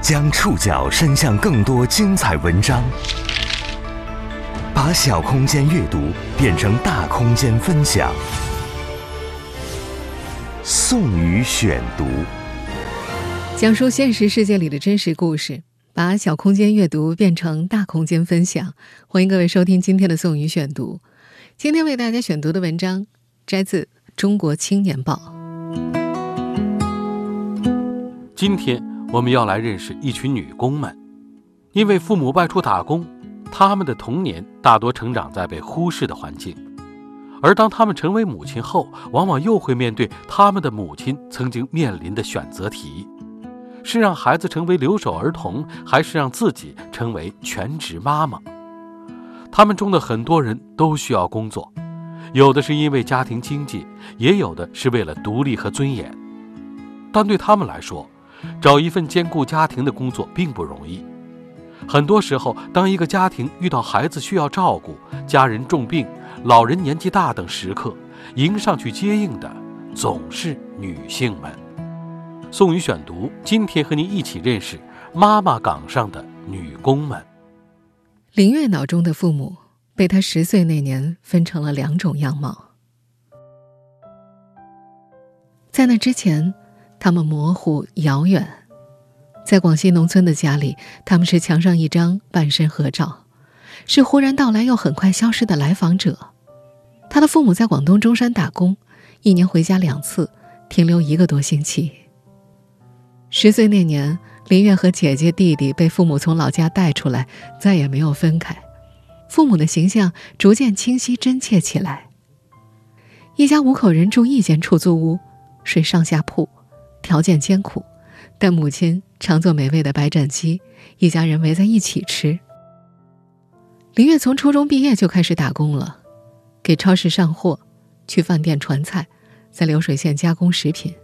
将触角伸向更多精彩文章，把小空间阅读变成大空间分享。宋宇选读，讲述现实世界里的真实故事，把小空间阅读变成大空间分享。欢迎各位收听今天的宋宇选读。今天为大家选读的文章摘自《中国青年报》。今天。我们要来认识一群女工们，因为父母外出打工，他们的童年大多成长在被忽视的环境，而当他们成为母亲后，往往又会面对他们的母亲曾经面临的选择题：是让孩子成为留守儿童，还是让自己成为全职妈妈？他们中的很多人都需要工作，有的是因为家庭经济，也有的是为了独立和尊严，但对他们来说，找一份兼顾家庭的工作并不容易。很多时候，当一个家庭遇到孩子需要照顾、家人重病、老人年纪大等时刻，迎上去接应的总是女性们。宋宇选读，今天和您一起认识妈妈岗上的女工们。林月脑中的父母，被她十岁那年分成了两种样貌。在那之前。他们模糊遥远，在广西农村的家里，他们是墙上一张半身合照，是忽然到来又很快消失的来访者。他的父母在广东中山打工，一年回家两次，停留一个多星期。十岁那年，林月和姐姐弟弟被父母从老家带出来，再也没有分开。父母的形象逐渐清晰真切起来。一家五口人住一间出租屋，睡上下铺。条件艰苦，但母亲常做美味的白斩鸡，一家人围在一起吃。林月从初中毕业就开始打工了，给超市上货，去饭店传菜，在流水线加工食品。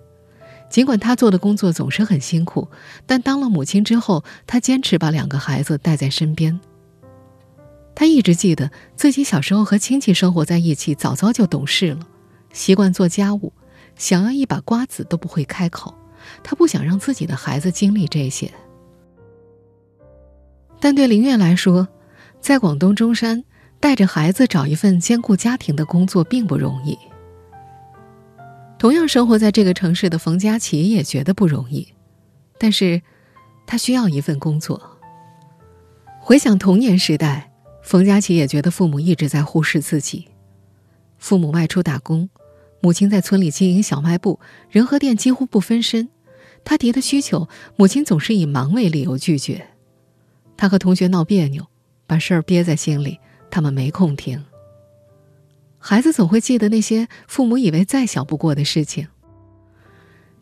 尽管她做的工作总是很辛苦，但当了母亲之后，她坚持把两个孩子带在身边。她一直记得自己小时候和亲戚生活在一起，早早就懂事了，习惯做家务。想要一把瓜子都不会开口，他不想让自己的孩子经历这些。但对林月来说，在广东中山带着孩子找一份兼顾家庭的工作并不容易。同样生活在这个城市的冯佳琪也觉得不容易，但是，他需要一份工作。回想童年时代，冯佳琪也觉得父母一直在忽视自己，父母外出打工。母亲在村里经营小卖部，人和店几乎不分身。他提的需求，母亲总是以忙为理由拒绝。他和同学闹别扭，把事儿憋在心里，他们没空听。孩子总会记得那些父母以为再小不过的事情，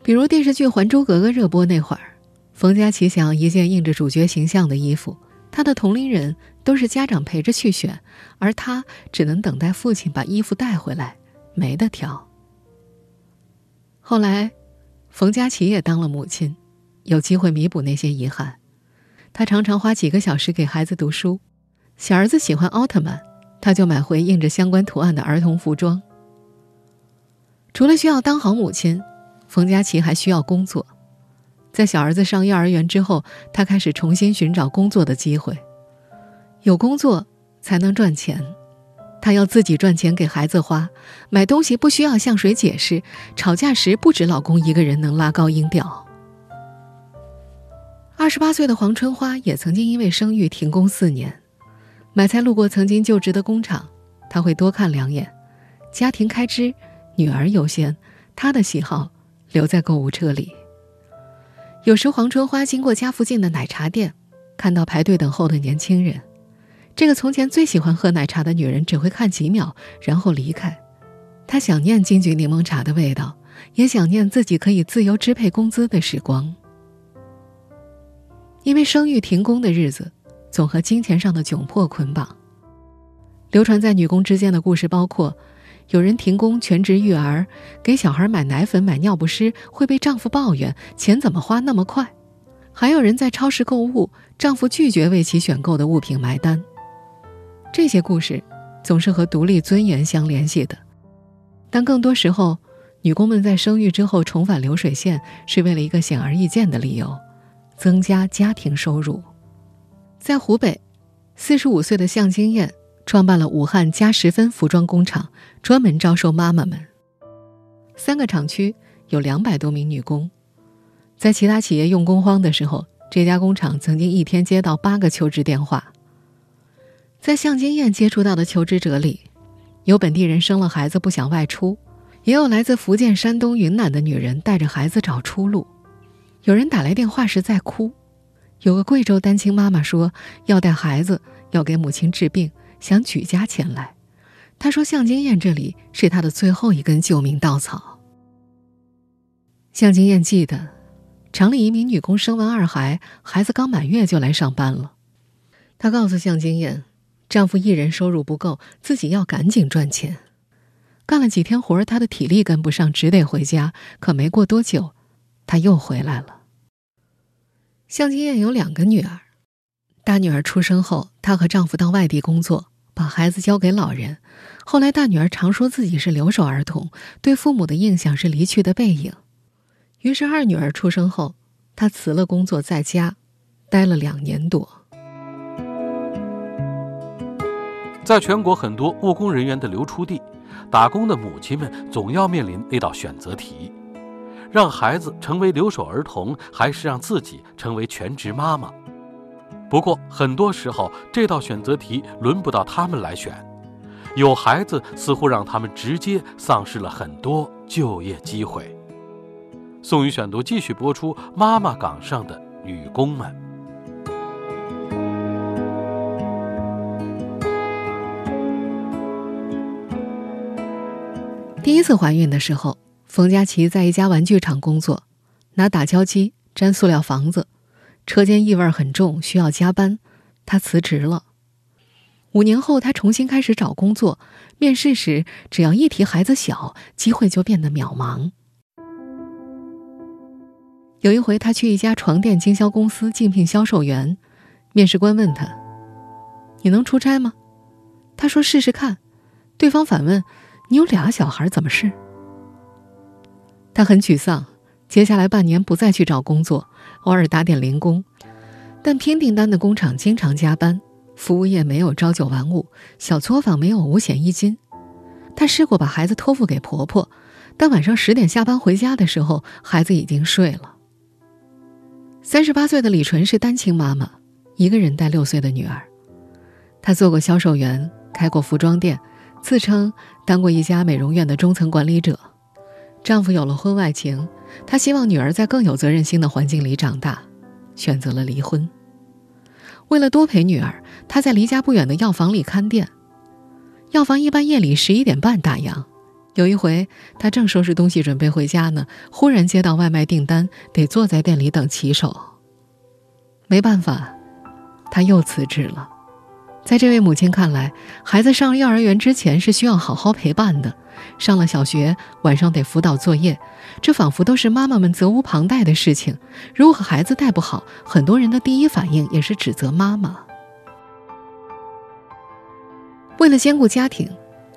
比如电视剧《还珠格格》热播那会儿，冯佳琪想要一件印着主角形象的衣服，他的同龄人都是家长陪着去选，而他只能等待父亲把衣服带回来。没得挑。后来，冯佳琪也当了母亲，有机会弥补那些遗憾。她常常花几个小时给孩子读书。小儿子喜欢奥特曼，她就买回印着相关图案的儿童服装。除了需要当好母亲，冯佳琪还需要工作。在小儿子上幼儿园之后，她开始重新寻找工作的机会。有工作才能赚钱。她要自己赚钱给孩子花，买东西不需要向谁解释，吵架时不止老公一个人能拉高音调。二十八岁的黄春花也曾经因为生育停工四年，买菜路过曾经就职的工厂，她会多看两眼，家庭开支，女儿优先，她的喜好留在购物车里。有时黄春花经过家附近的奶茶店，看到排队等候的年轻人。这个从前最喜欢喝奶茶的女人只会看几秒，然后离开。她想念金桔柠檬茶的味道，也想念自己可以自由支配工资的时光。因为生育停工的日子，总和金钱上的窘迫捆绑。流传在女工之间的故事包括：有人停工全职育儿，给小孩买奶粉、买尿不湿，会被丈夫抱怨钱怎么花那么快；还有人在超市购物，丈夫拒绝为其选购的物品买单。这些故事总是和独立尊严相联系的，但更多时候，女工们在生育之后重返流水线，是为了一个显而易见的理由：增加家庭收入。在湖北，四十五岁的向金燕创办了武汉加十分服装工厂，专门招收妈妈们。三个厂区有两百多名女工，在其他企业用工荒的时候，这家工厂曾经一天接到八个求职电话。在向金燕接触到的求职者里，有本地人生了孩子不想外出，也有来自福建、山东、云南的女人带着孩子找出路。有人打来电话时在哭，有个贵州单亲妈妈说要带孩子，要给母亲治病，想举家前来。她说向金燕这里是她的最后一根救命稻草。向金燕记得，厂里一名女工生完二孩，孩子刚满月就来上班了。她告诉向金燕。丈夫一人收入不够，自己要赶紧赚钱。干了几天活儿，她的体力跟不上，只得回家。可没过多久，她又回来了。向金燕有两个女儿，大女儿出生后，她和丈夫到外地工作，把孩子交给老人。后来，大女儿常说自己是留守儿童，对父母的印象是离去的背影。于是，二女儿出生后，她辞了工作，在家待了两年多。在全国很多务工人员的流出地，打工的母亲们总要面临那道选择题：让孩子成为留守儿童，还是让自己成为全职妈妈？不过，很多时候这道选择题轮不到他们来选，有孩子似乎让他们直接丧失了很多就业机会。宋宇选读继续播出：妈妈岗上的女工们。第一次怀孕的时候，冯佳琪在一家玩具厂工作，拿打胶机粘塑料房子，车间异味很重，需要加班，她辞职了。五年后，她重新开始找工作，面试时只要一提孩子小，机会就变得渺茫。有一回，她去一家床垫经销公司竞聘销售员，面试官问她：“你能出差吗？”她说：“试试看。”对方反问。你有俩小孩，怎么是？他很沮丧，接下来半年不再去找工作，偶尔打点零工，但拼订单的工厂经常加班，服务业没有朝九晚五，小作坊没有五险一金。他试过把孩子托付给婆婆，但晚上十点下班回家的时候，孩子已经睡了。三十八岁的李纯是单亲妈妈，一个人带六岁的女儿。她做过销售员，开过服装店。自称当过一家美容院的中层管理者，丈夫有了婚外情，她希望女儿在更有责任心的环境里长大，选择了离婚。为了多陪女儿，她在离家不远的药房里看店。药房一般夜里十一点半打烊。有一回，她正收拾东西准备回家呢，忽然接到外卖订单，得坐在店里等骑手。没办法，她又辞职了。在这位母亲看来，孩子上幼儿园之前是需要好好陪伴的，上了小学晚上得辅导作业，这仿佛都是妈妈们责无旁贷的事情。如果孩子带不好，很多人的第一反应也是指责妈妈。为了兼顾家庭，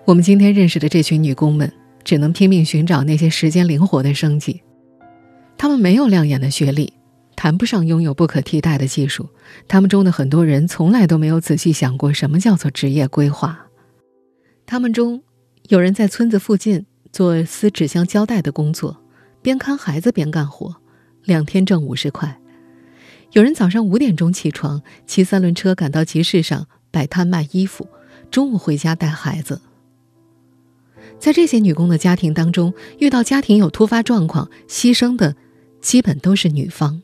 我们今天认识的这群女工们，只能拼命寻找那些时间灵活的生计。她们没有亮眼的学历。谈不上拥有不可替代的技术，他们中的很多人从来都没有仔细想过什么叫做职业规划。他们中有人在村子附近做撕纸箱胶带的工作，边看孩子边干活，两天挣五十块；有人早上五点钟起床，骑三轮车赶到集市上摆摊卖衣服，中午回家带孩子。在这些女工的家庭当中，遇到家庭有突发状况，牺牲的基本都是女方。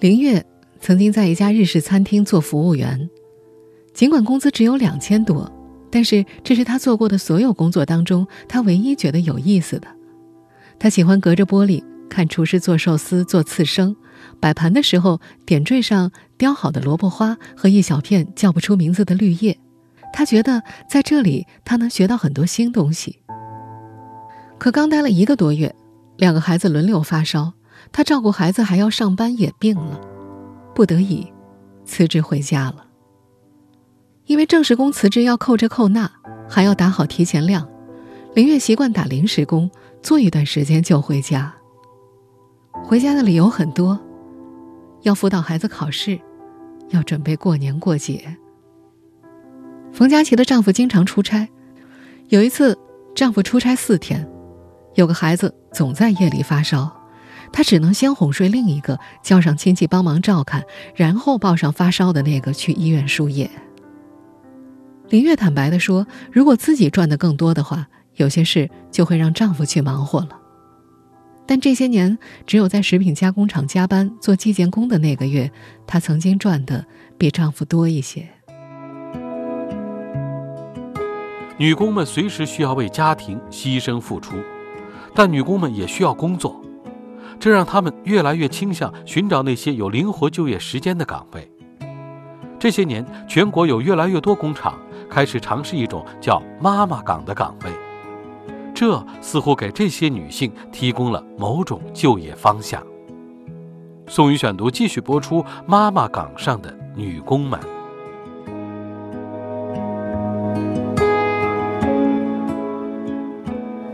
林月曾经在一家日式餐厅做服务员，尽管工资只有两千多，但是这是他做过的所有工作当中他唯一觉得有意思的。他喜欢隔着玻璃看厨师做寿司、做刺身，摆盘的时候点缀上雕好的萝卜花和一小片叫不出名字的绿叶。他觉得在这里他能学到很多新东西。可刚待了一个多月，两个孩子轮流发烧。她照顾孩子还要上班，也病了，不得已辞职回家了。因为正式工辞职要扣这扣那，还要打好提前量，林月习惯打临时工，做一段时间就回家。回家的理由很多，要辅导孩子考试，要准备过年过节。冯佳琪的丈夫经常出差，有一次，丈夫出差四天，有个孩子总在夜里发烧，她只能先哄睡另一个，叫上亲戚帮忙照看，然后抱上发烧的那个去医院输液。林月坦白地说：“如果自己赚的更多的话，有些事就会让丈夫去忙活了。但这些年，只有在食品加工厂加班做计件工的那个月，她曾经赚的比丈夫多一些。”女工们随时需要为家庭牺牲付出，但女工们也需要工作，这让他们越来越倾向寻找那些有灵活就业时间的岗位。这些年，全国有越来越多工厂开始尝试一种叫“妈妈岗”的岗位，这似乎给这些女性提供了某种就业方向。宋宇选读继续播出：妈妈岗上的女工们。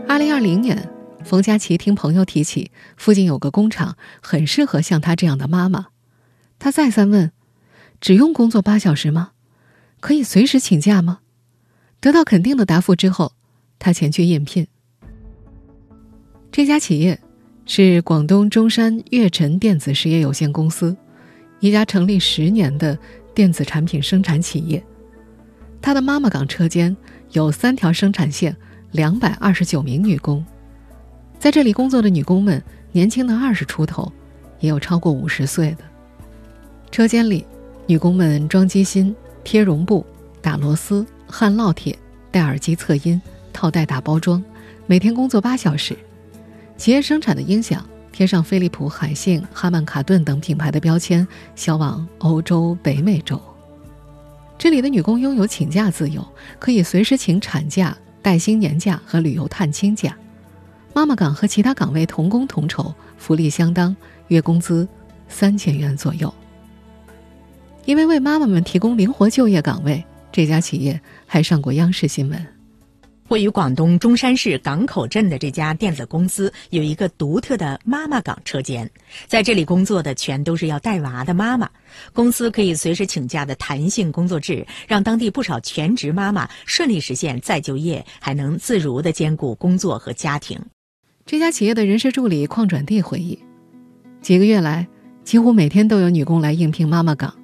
二零二零年，冯佳琪听朋友提起附近有个工厂很适合像她这样的妈妈，她再三问：“只用工作八小时吗？可以随时请假吗？”得到肯定的答复之后，她前去应聘。这家企业是广东中山悦辰电子实业有限公司，一家成立十年的电子产品生产企业。她的妈妈岗车间有三条生产线。两百二十九名女工，在这里工作的女工们年轻的二十出头，也有超过五十岁的。车间里，女工们装机芯、贴绒布、打螺丝、焊烙铁、戴耳机测音、套袋打包装，每天工作八小时。企业生产的音响贴上飞利浦、海信、哈曼卡顿等品牌的标签，销往欧洲、北美洲。这里的女工拥有请假自由，可以随时请产假。带薪年假和旅游探亲假，妈妈岗和其他岗位同工同酬，福利相当，月工资三千元左右。因为为妈妈们提供灵活就业岗位，这家企业还上过央视新闻。位于广东中山市港口镇的这家电子公司有一个独特的妈妈岗车间，在这里工作的全都是要带娃的妈妈。公司可以随时请假的弹性工作制，让当地不少全职妈妈顺利实现再就业，还能自如的兼顾工作和家庭。这家企业的人事助理邝转地回忆，几个月来，几乎每天都有女工来应聘妈妈岗。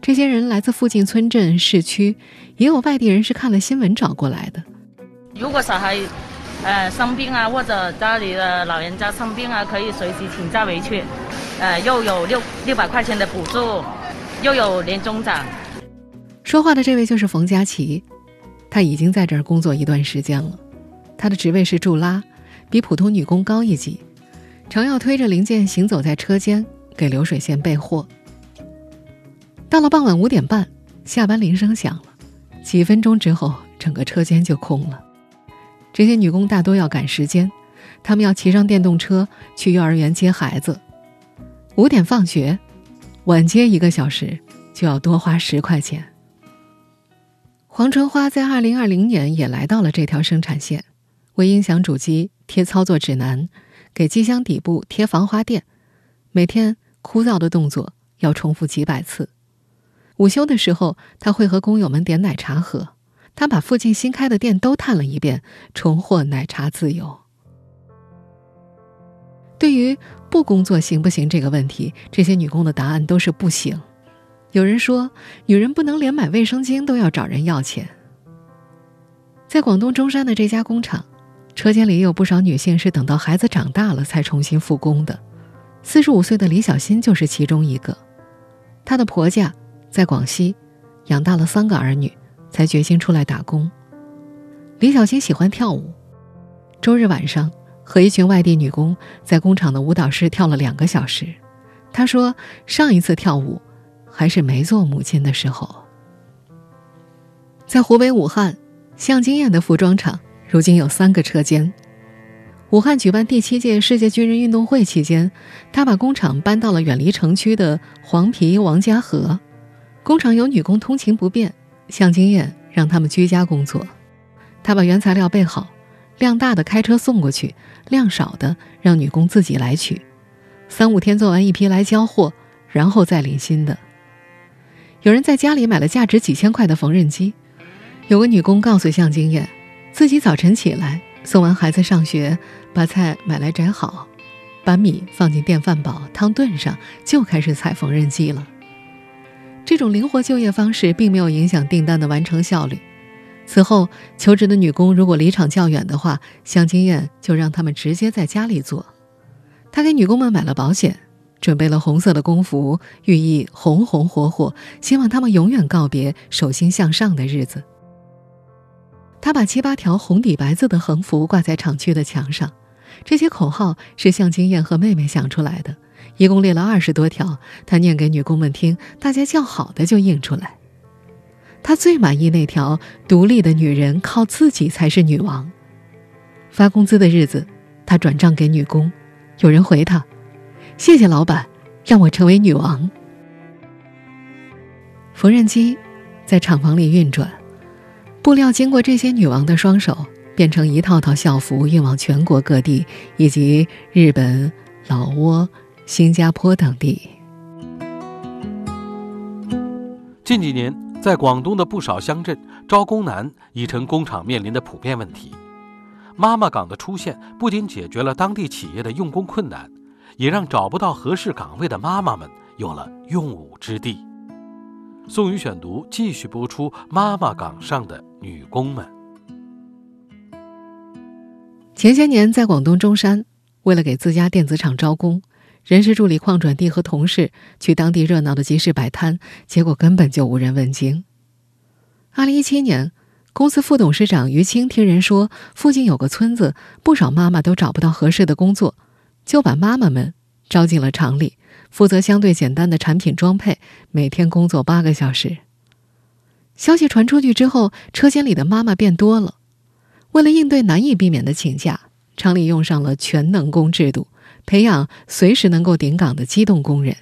这些人来自附近村镇、市区，也有外地人是看了新闻找过来的。如果小孩，呃生病啊，或者家里的老人家生病啊，可以随时请假回去，呃，又有六六百块钱的补助，又有年终奖。说话的这位就是冯佳琪，她已经在这儿工作一段时间了，她的职位是助拉，比普通女工高一级，常要推着零件行走在车间，给流水线备货。到了傍晚五点半，下班铃声响了，几分钟之后，整个车间就空了。这些女工大多要赶时间，她们要骑上电动车去幼儿园接孩子。五点放学，晚接一个小时就要多花十块钱。黄春花在二零二零年也来到了这条生产线，为音响主机贴操作指南，给机箱底部贴防滑垫，每天枯燥的动作要重复几百次。午休的时候，他会和工友们点奶茶喝。他把附近新开的店都探了一遍，重获奶茶自由。对于不工作行不行这个问题，这些女工的答案都是不行。有人说，女人不能连买卫生巾都要找人要钱。在广东中山的这家工厂，车间里也有不少女性是等到孩子长大了才重新复工的。四十五岁的李小新就是其中一个。她的婆家在广西，养大了三个儿女。才决心出来打工。李小新喜欢跳舞，周日晚上和一群外地女工在工厂的舞蹈室跳了两个小时。她说，上一次跳舞还是没做母亲的时候。在湖北武汉，向金燕的服装厂如今有三个车间。武汉举办第七届世界军人运动会期间，他把工厂搬到了远离城区的黄陂王家河。工厂有女工通勤不便。向经验让他们居家工作，他把原材料备好，量大的开车送过去，量少的让女工自己来取。三五天做完一批来交货，然后再领新的。有人在家里买了价值几千块的缝纫机，有个女工告诉向金燕，自己早晨起来送完孩子上学，把菜买来摘好，把米放进电饭煲，汤炖上，就开始踩缝纫机了。这种灵活就业方式并没有影响订单的完成效率。此后，求职的女工如果离场较远的话，向金燕就让他们直接在家里做。她给女工们买了保险。准备了红色的工服，寓意红红火火，希望他们永远告别手心向上的日子。他把七八条红底白字的横幅挂在厂区的墙上，这些口号是向金燕和妹妹想出来的，一共列了二十多条。他念给女工们听，大家叫好的就应出来。他最满意那条“独立的女人靠自己才是女王”。发工资的日子，他转账给女工，有人回他。谢谢老板，让我成为女王。缝纫机在厂房里运转，布料经过这些女王的双手，变成一套套校服，运往全国各地以及日本、老挝、新加坡等地。近几年，在广东的不少乡镇，招工难已成工厂面临的普遍问题。妈妈岗的出现，不仅解决了当地企业的用工困难。也让找不到合适岗位的妈妈们有了用武之地。宋宇选读继续播出：妈妈岗上的女工们。前些年，在广东中山，为了给自家电子厂招工，人事助理邝转弟和同事去当地热闹的集市摆摊，结果根本就无人问津。二零一七年，公司副董事长于青听人说，附近有个村子，不少妈妈都找不到合适的工作。就把妈妈们招进了厂里，负责相对简单的产品装配，每天工作八个小时。消息传出去之后，车间里的妈妈变多了。为了应对难以避免的请假，厂里用上了全能工制度，培养随时能够顶岗的机动工人。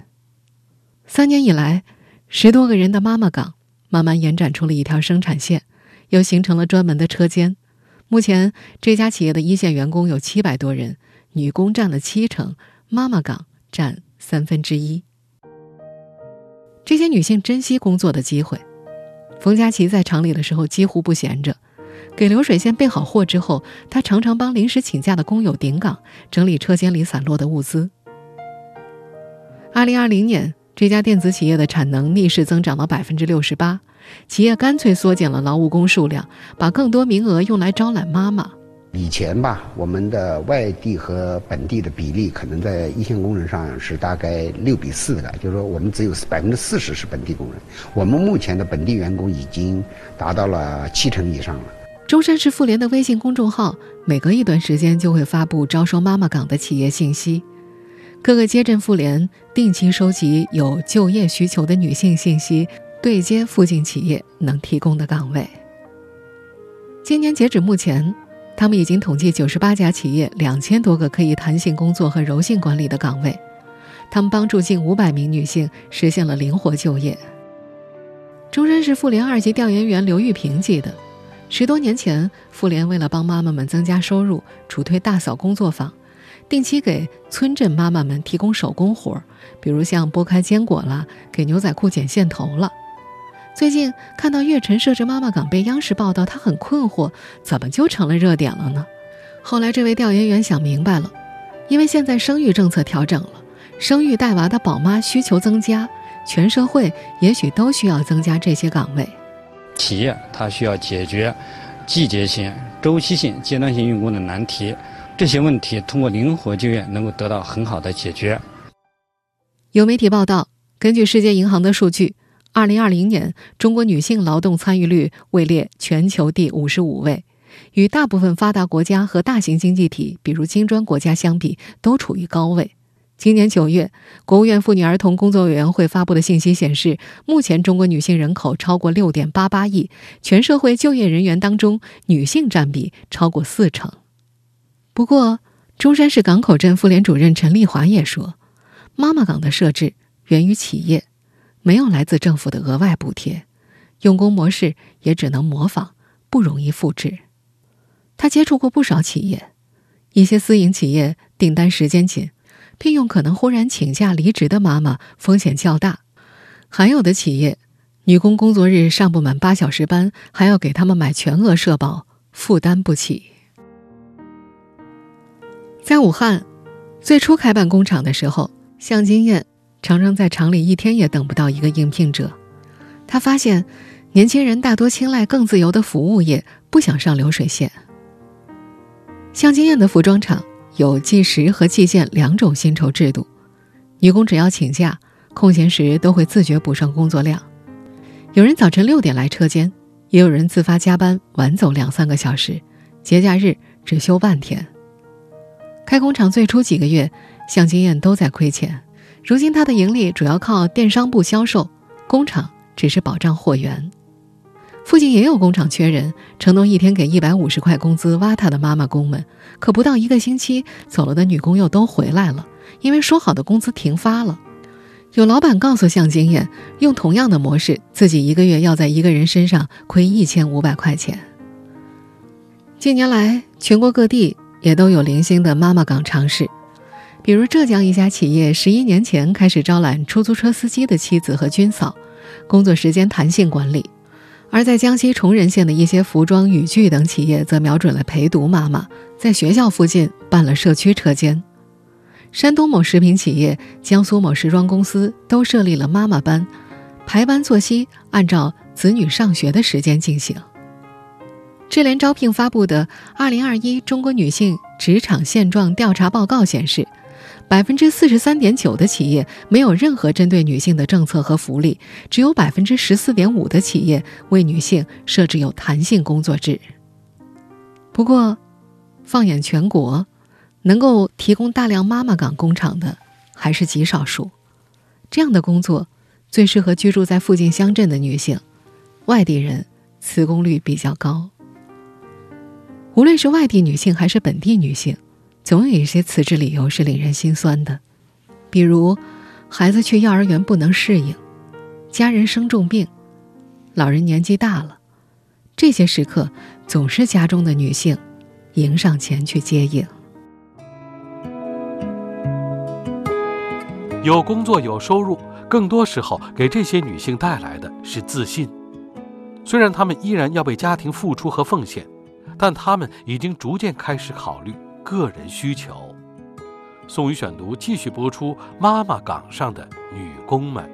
三年以来，十多个人的妈妈岗慢慢延展出了一条生产线，又形成了专门的车间。目前，这家企业的一线员工有七百多人。女工占了七成，妈妈岗占三分之一。这些女性珍惜工作的机会。冯佳琪在厂里的时候几乎不闲着，给流水线备好货之后，他常常帮临时请假的工友顶岗，整理车间里散落的物资。二零二零年，这家电子企业的产能逆势增长了百分之六十八，企业干脆缩减了劳务工数量，把更多名额用来招揽妈妈。以前吧，我们的外地和本地的比例可能在一线工人上是大概六比四的，就是说我们只有百分之四十是本地工人。我们目前的本地员工已经达到了七成以上了。中山市妇联的微信公众号每隔一段时间就会发布招收妈妈岗的企业信息，各个街镇妇联定期收集有就业需求的女性信息，对接附近企业能提供的岗位。今年截止目前。他们已经统计九十八家企业两千多个可以弹性工作和柔性管理的岗位，他们帮助近五百名女性实现了灵活就业。中山市妇联二级调研员刘玉平记得，十多年前，妇联为了帮妈妈们增加收入，主推大嫂工作坊，定期给村镇妈妈们提供手工活比如像剥开坚果了，给牛仔裤剪线头了。最近看到月晨设置妈妈岗被央视报道，他很困惑，怎么就成了热点了呢？后来这位调研员想明白了，因为现在生育政策调整了，生育带娃的宝妈需求增加，全社会也许都需要增加这些岗位。企业它需要解决季节性、周期性、阶段性用工的难题，这些问题通过灵活就业能够得到很好的解决。有媒体报道，根据世界银行的数据。二零二零年，中国女性劳动参与率位列全球第五十五位，与大部分发达国家和大型经济体，比如金砖国家相比，都处于高位。今年九月，国务院妇女儿童工作委员会发布的信息显示，目前中国女性人口超过六点八八亿，全社会就业人员当中，女性占比超过四成。不过，中山市港口镇妇联主任陈丽华也说，妈妈岗的设置源于企业。没有来自政府的额外补贴，用工模式也只能模仿，不容易复制。他接触过不少企业，一些私营企业订单时间紧，聘用可能忽然请假离职的妈妈风险较大。还有的企业，女工工作日上不满八小时班，还要给他们买全额社保，负担不起。在武汉，最初开办工厂的时候，向金燕常常在厂里一天也等不到一个应聘者。他发现，年轻人大多青睐更自由的服务业，不想上流水线。向金燕的服装厂有计时和计件两种薪酬制度，女工只要请假，空闲时都会自觉补上工作量。有人早晨六点来车间，也有人自发加班晚走两三个小时，节假日只休半天。开工厂最初几个月，向金燕都在亏钱，如今他的盈利主要靠电商部销售，工厂。只是保障货源，附近也有工厂缺人，承诺一天给一百五十块工资挖他的妈妈工们。可不到一个星期，走了的女工又都回来了，因为说好的工资停发了。有老板告诉向经验，用同样的模式，自己一个月要在一个人身上亏一千五百块钱。近年来，全国各地也都有零星的妈妈岗尝试，比如浙江一家企业十一年前开始招揽出租车司机的妻子和军嫂。工作时间弹性管理，而在江西崇仁县的一些服装、雨具等企业，则瞄准了陪读妈妈，在学校附近办了社区车间。山东某食品企业、江苏某时装公司都设立了妈妈班，排班作息按照子女上学的时间进行。智联招聘发布的《二零二一中国女性职场现状调查报告》显示。百分之四十三点九的企业没有任何针对女性的政策和福利，只有百分之十四点五的企业为女性设置有弹性工作制。不过，放眼全国，能够提供大量妈妈岗工厂的还是极少数。这样的工作最适合居住在附近乡镇的女性，外地人辞工率比较高。无论是外地女性还是本地女性。总有一些辞职理由是令人心酸的，比如孩子去幼儿园不能适应，家人生重病，老人年纪大了，这些时刻总是家中的女性迎上前去接应。有工作有收入，更多时候给这些女性带来的是自信。虽然她们依然要为家庭付出和奉献，但她们已经逐渐开始考虑。个人需求，宋宇选读继续播出。妈妈岗上的女工们，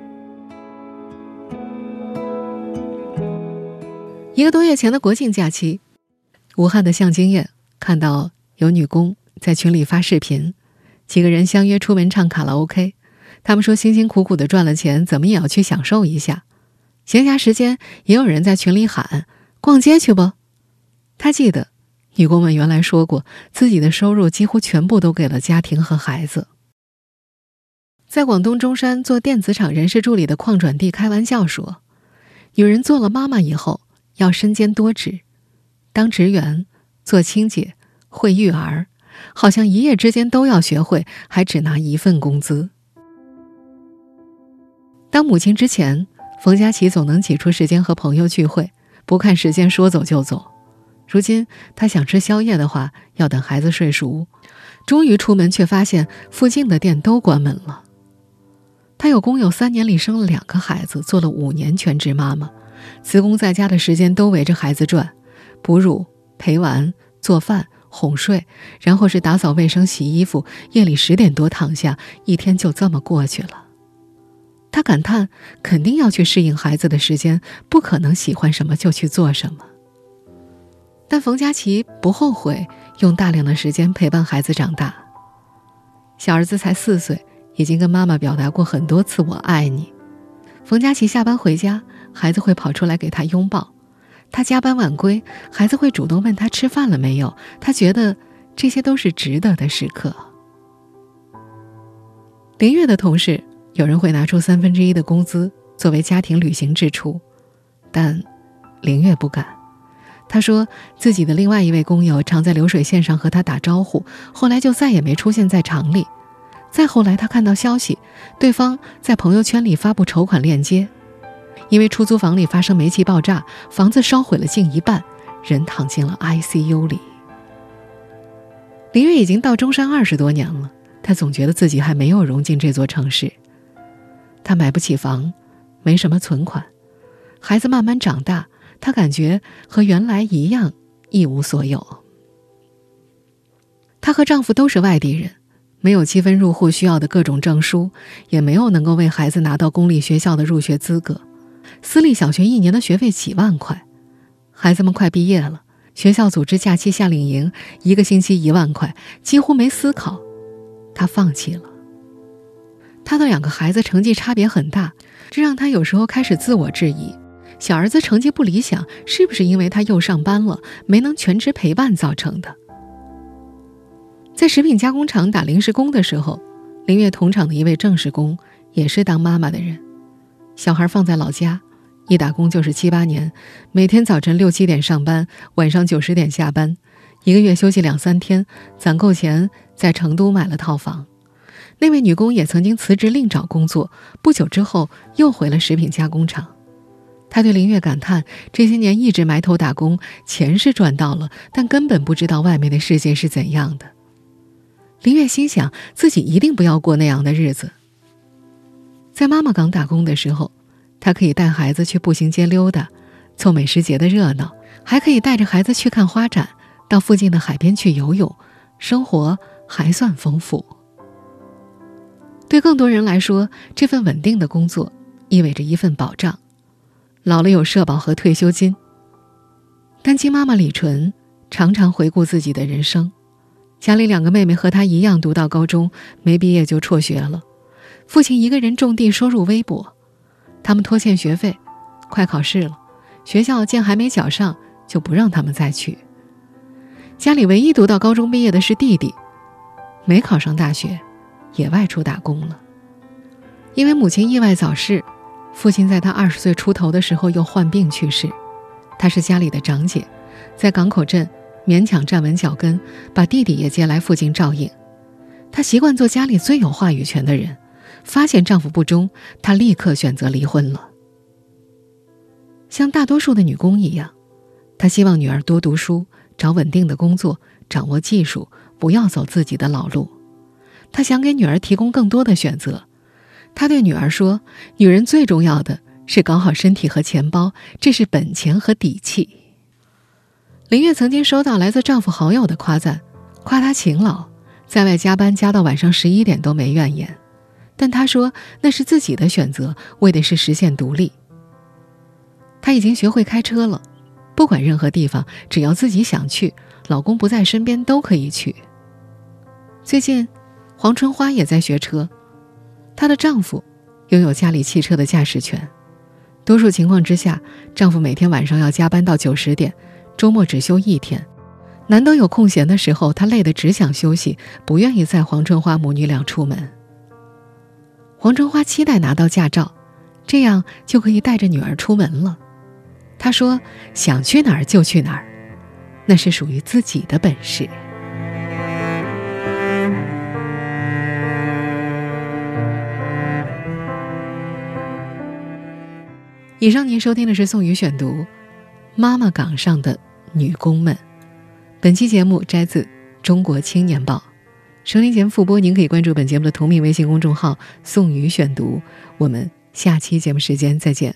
一个多月前的国庆假期，武汉的向经验看到有女工在群里发视频，几个人相约出门唱卡拉 OK。他们说辛辛苦苦的赚了钱，怎么也要去享受一下。闲暇时间，也有人在群里喊：“逛街去不？”他记得。女工们原来说过，自己的收入几乎全部都给了家庭和孩子。在广东中山做电子厂人事助理的邝转娣开玩笑说：“女人做了妈妈以后，要身兼多职，当职员、做清洁、会育儿，好像一夜之间都要学会，还只拿一份工资。”当母亲之前，冯佳琪总能挤出时间和朋友聚会，不看时间，说走就走。如今他想吃宵夜的话，要等孩子睡熟。终于出门，却发现附近的店都关门了。他有工友三年里生了两个孩子，做了五年全职妈妈，辞工在家的时间都围着孩子转，哺乳、陪玩、做饭、哄睡，然后是打扫卫生、洗衣服。夜里十点多躺下，一天就这么过去了。他感叹：肯定要去适应孩子的时间，不可能喜欢什么就去做什么。但冯佳琪不后悔用大量的时间陪伴孩子长大。小儿子才四岁，已经跟妈妈表达过很多次“我爱你”。冯佳琪下班回家，孩子会跑出来给他拥抱；他加班晚归，孩子会主动问他吃饭了没有。他觉得这些都是值得的时刻。林月的同事有人会拿出三分之一的工资作为家庭旅行支出，但林月不敢。他说，自己的另外一位工友常在流水线上和他打招呼，后来就再也没出现在厂里。再后来，他看到消息，对方在朋友圈里发布筹款链接，因为出租房里发生煤气爆炸，房子烧毁了近一半，人躺进了 ICU 里。林月已经到中山二十多年了，她总觉得自己还没有融进这座城市。她买不起房，没什么存款，孩子慢慢长大，她感觉和原来一样一无所有。她和丈夫都是外地人，没有积分入户需要的各种证书，也没有能够为孩子拿到公立学校的入学资格。私立小学一年的学费几万块，孩子们快毕业了，学校组织假期夏令营，一个星期一万块，几乎没思考，她放弃了。她的两个孩子成绩差别很大，这让她有时候开始自我质疑：小儿子成绩不理想，是不是因为他又上班了，没能全职陪伴造成的？在食品加工厂打临时工的时候，林月同厂的一位正式工也是当妈妈的人，小孩放在老家，一打工就是七八年，每天早晨六七点上班，晚上九十点下班，一个月休息两三天，攒够钱在成都买了套房。那位女工也曾经辞职另找工作，不久之后又回了食品加工厂。他对林月感叹：这些年一直埋头打工，钱是赚到了，但根本不知道外面的世界是怎样的。林月心想，自己一定不要过那样的日子。在妈妈港打工的时候，她可以带孩子去步行街溜达，凑美食节的热闹，还可以带着孩子去看花展，到附近的海边去游泳，生活还算丰富。对更多人来说，这份稳定的工作意味着一份保障，老了有社保和退休金。单亲妈妈李纯常常回顾自己的人生。家里两个妹妹和她一样读到高中，没毕业就辍学了。父亲一个人种地，收入微薄。他们拖欠学费，快考试了，学校见还没缴上，就不让他们再去。家里唯一读到高中毕业的是弟弟，没考上大学，也外出打工了。因为母亲意外早逝，父亲在他二十岁出头的时候又患病去世。他是家里的长姐，在港口镇。勉强站稳脚跟，把弟弟也接来附近照应。她习惯做家里最有话语权的人。发现丈夫不忠，她立刻选择离婚了。像大多数的女工一样，她希望女儿多读书，找稳定的工作，掌握技术，不要走自己的老路。她想给女儿提供更多的选择。她对女儿说：“女人最重要的是搞好身体和钱包，这是本钱和底气。”林月曾经收到来自丈夫好友的夸赞，夸她勤劳，在外加班加到晚上十一点都没怨言。但她说那是自己的选择，为的是实现独立。她已经学会开车了，不管任何地方，只要自己想去，老公不在身边都可以去。最近，黄春花也在学车，她的丈夫拥有家里汽车的驾驶权。多数情况之下，丈夫每天晚上要加班到九十点。周末只休一天，难得有空闲的时候，她累得只想休息，不愿意载黄春花母女俩出门。黄春花期待拿到驾照，这样就可以带着女儿出门了。她说：“想去哪儿就去哪儿，那是属于自己的本事。”以上您收听的是宋宇选读。妈妈岗上的女工们，本期节目摘自《中国青年报》。收听前复播，您可以关注本节目的同名微信公众号“宋宇选读”。我们下期节目时间再见。